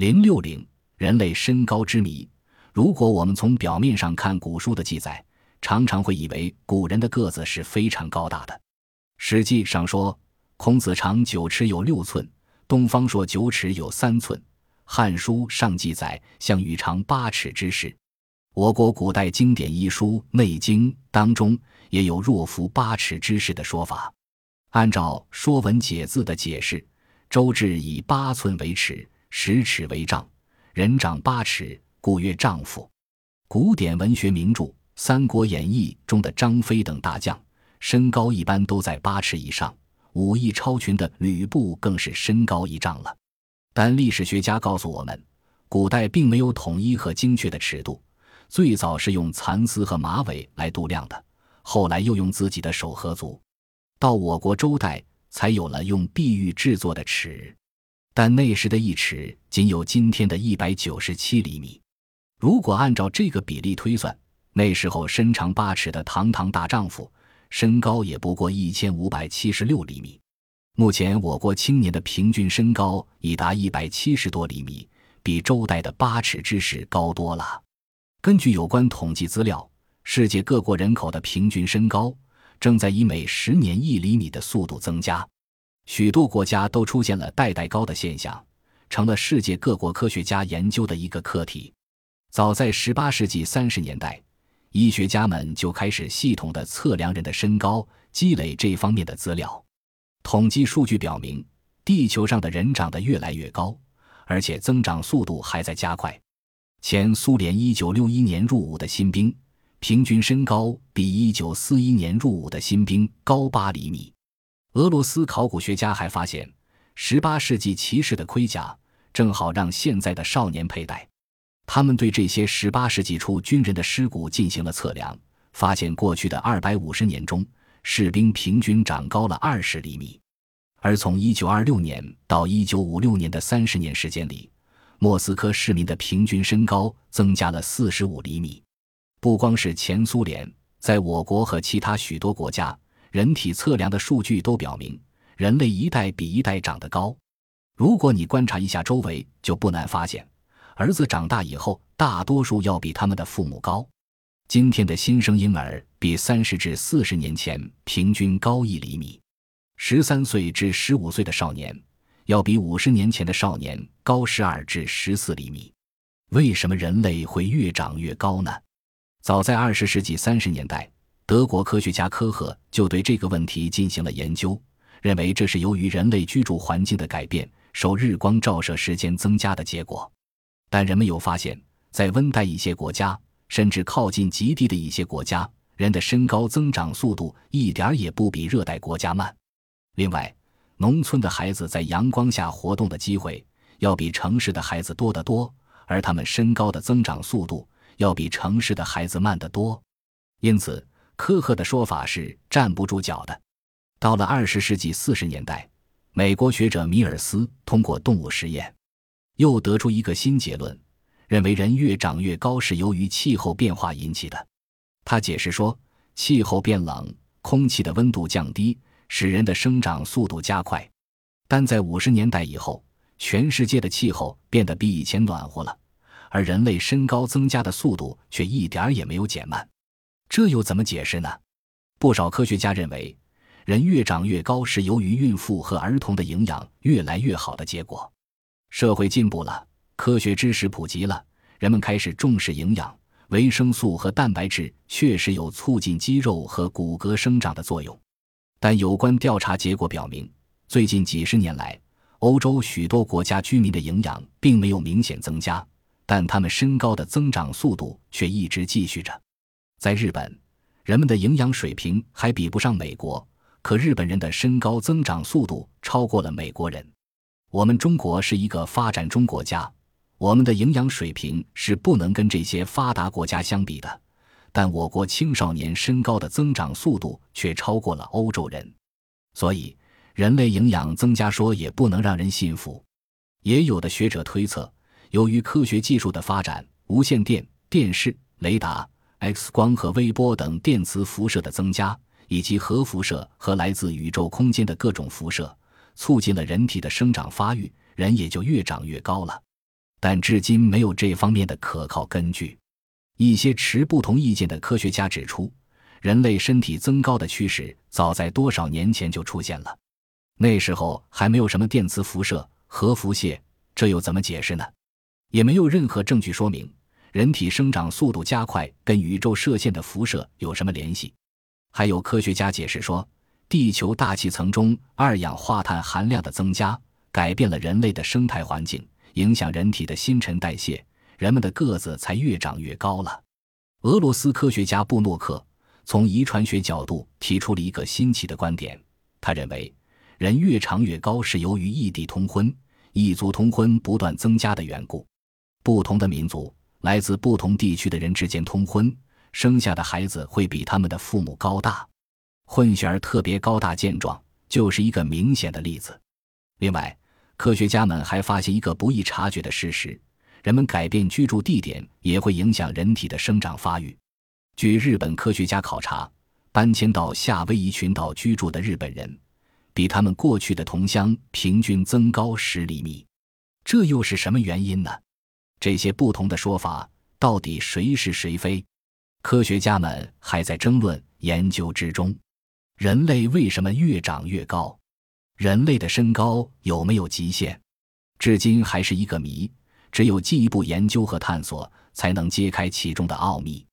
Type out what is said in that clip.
零六零，人类身高之谜。如果我们从表面上看古书的记载，常常会以为古人的个子是非常高大的。《史记》上说孔子长九尺有六寸，东方朔九尺有三寸，《汉书》上记载项羽长八尺之势。我国古代经典医书《内经》当中也有若夫八尺之事的说法。按照《说文解字》的解释，周制以八寸为尺。十尺为丈，人长八尺，故曰丈夫。古典文学名著《三国演义》中的张飞等大将，身高一般都在八尺以上，武艺超群的吕布更是身高一丈了。但历史学家告诉我们，古代并没有统一和精确的尺度，最早是用蚕丝和马尾来度量的，后来又用自己的手和足，到我国周代才有了用碧玉制作的尺。但那时的一尺仅有今天的一百九十七厘米。如果按照这个比例推算，那时候身长八尺的堂堂大丈夫，身高也不过一千五百七十六厘米。目前我国青年的平均身高已达一百七十多厘米，比周代的八尺之士高多了。根据有关统计资料，世界各国人口的平均身高正在以每十年一厘米的速度增加。许多国家都出现了代代高的现象，成了世界各国科学家研究的一个课题。早在18世纪30年代，医学家们就开始系统的测量人的身高，积累这方面的资料。统计数据表明，地球上的人长得越来越高，而且增长速度还在加快。前苏联1961年入伍的新兵，平均身高比1941年入伍的新兵高8厘米。俄罗斯考古学家还发现，18世纪骑士的盔甲正好让现在的少年佩戴。他们对这些18世纪初军人的尸骨进行了测量，发现过去的二百五十年中，士兵平均长高了20厘米。而从1926年到1956年的30年时间里，莫斯科市民的平均身高增加了45厘米。不光是前苏联，在我国和其他许多国家。人体测量的数据都表明，人类一代比一代长得高。如果你观察一下周围，就不难发现，儿子长大以后，大多数要比他们的父母高。今天的新生婴儿比三十至四十年前平均高一厘米，十三岁至十五岁的少年要比五十年前的少年高十二至十四厘米。为什么人类会越长越高呢？早在二十世纪三十年代。德国科学家科赫就对这个问题进行了研究，认为这是由于人类居住环境的改变、受日光照射时间增加的结果。但人们又发现，在温带一些国家，甚至靠近极地的一些国家，人的身高增长速度一点也不比热带国家慢。另外，农村的孩子在阳光下活动的机会要比城市的孩子多得多，而他们身高的增长速度要比城市的孩子慢得多。因此，科赫的说法是站不住脚的。到了二十世纪四十年代，美国学者米尔斯通过动物实验，又得出一个新结论，认为人越长越高是由于气候变化引起的。他解释说，气候变冷，空气的温度降低，使人的生长速度加快。但在五十年代以后，全世界的气候变得比以前暖和了，而人类身高增加的速度却一点儿也没有减慢。这又怎么解释呢？不少科学家认为，人越长越高是由于孕妇和儿童的营养越来越好的结果。社会进步了，科学知识普及了，人们开始重视营养。维生素和蛋白质确实有促进肌肉和骨骼生长的作用。但有关调查结果表明，最近几十年来，欧洲许多国家居民的营养并没有明显增加，但他们身高的增长速度却一直继续着。在日本，人们的营养水平还比不上美国，可日本人的身高增长速度超过了美国人。我们中国是一个发展中国家，我们的营养水平是不能跟这些发达国家相比的，但我国青少年身高的增长速度却超过了欧洲人。所以，人类营养增加说也不能让人信服。也有的学者推测，由于科学技术的发展，无线电、电视、雷达。X 光和微波等电磁辐射的增加，以及核辐射和来自宇宙空间的各种辐射，促进了人体的生长发育，人也就越长越高了。但至今没有这方面的可靠根据。一些持不同意见的科学家指出，人类身体增高的趋势早在多少年前就出现了，那时候还没有什么电磁辐射、核辐射，这又怎么解释呢？也没有任何证据说明人体生长速度加快跟宇宙射线的辐射有什么联系。还有科学家解释说，地球大气层中二氧化碳含量的增加改变了人类的生态环境，影响人体的新陈代谢。人们的个子才越长越高了。俄罗斯科学家布诺克从遗传学角度提出了一个新奇的观点，他认为人越长越高是由于异地通婚、异族通婚不断增加的缘故。不同的民族、来自不同地区的人之间通婚，生下的孩子会比他们的父母高大。混血儿特别高大健壮，就是一个明显的例子。另外，科学家们还发现一个不易察觉的事实。人们改变居住地点也会影响人体的生长发育。据日本科学家考察，搬迁到夏威夷群岛居住的日本人，比他们过去的同乡平均增高十厘米。这又是什么原因呢？这些不同的说法到底谁是谁非？科学家们还在争论研究之中。人类为什么越长越高？人类的身高有没有极限？至今还是一个谜。只有进一步研究和探索，才能揭开其中的奥秘。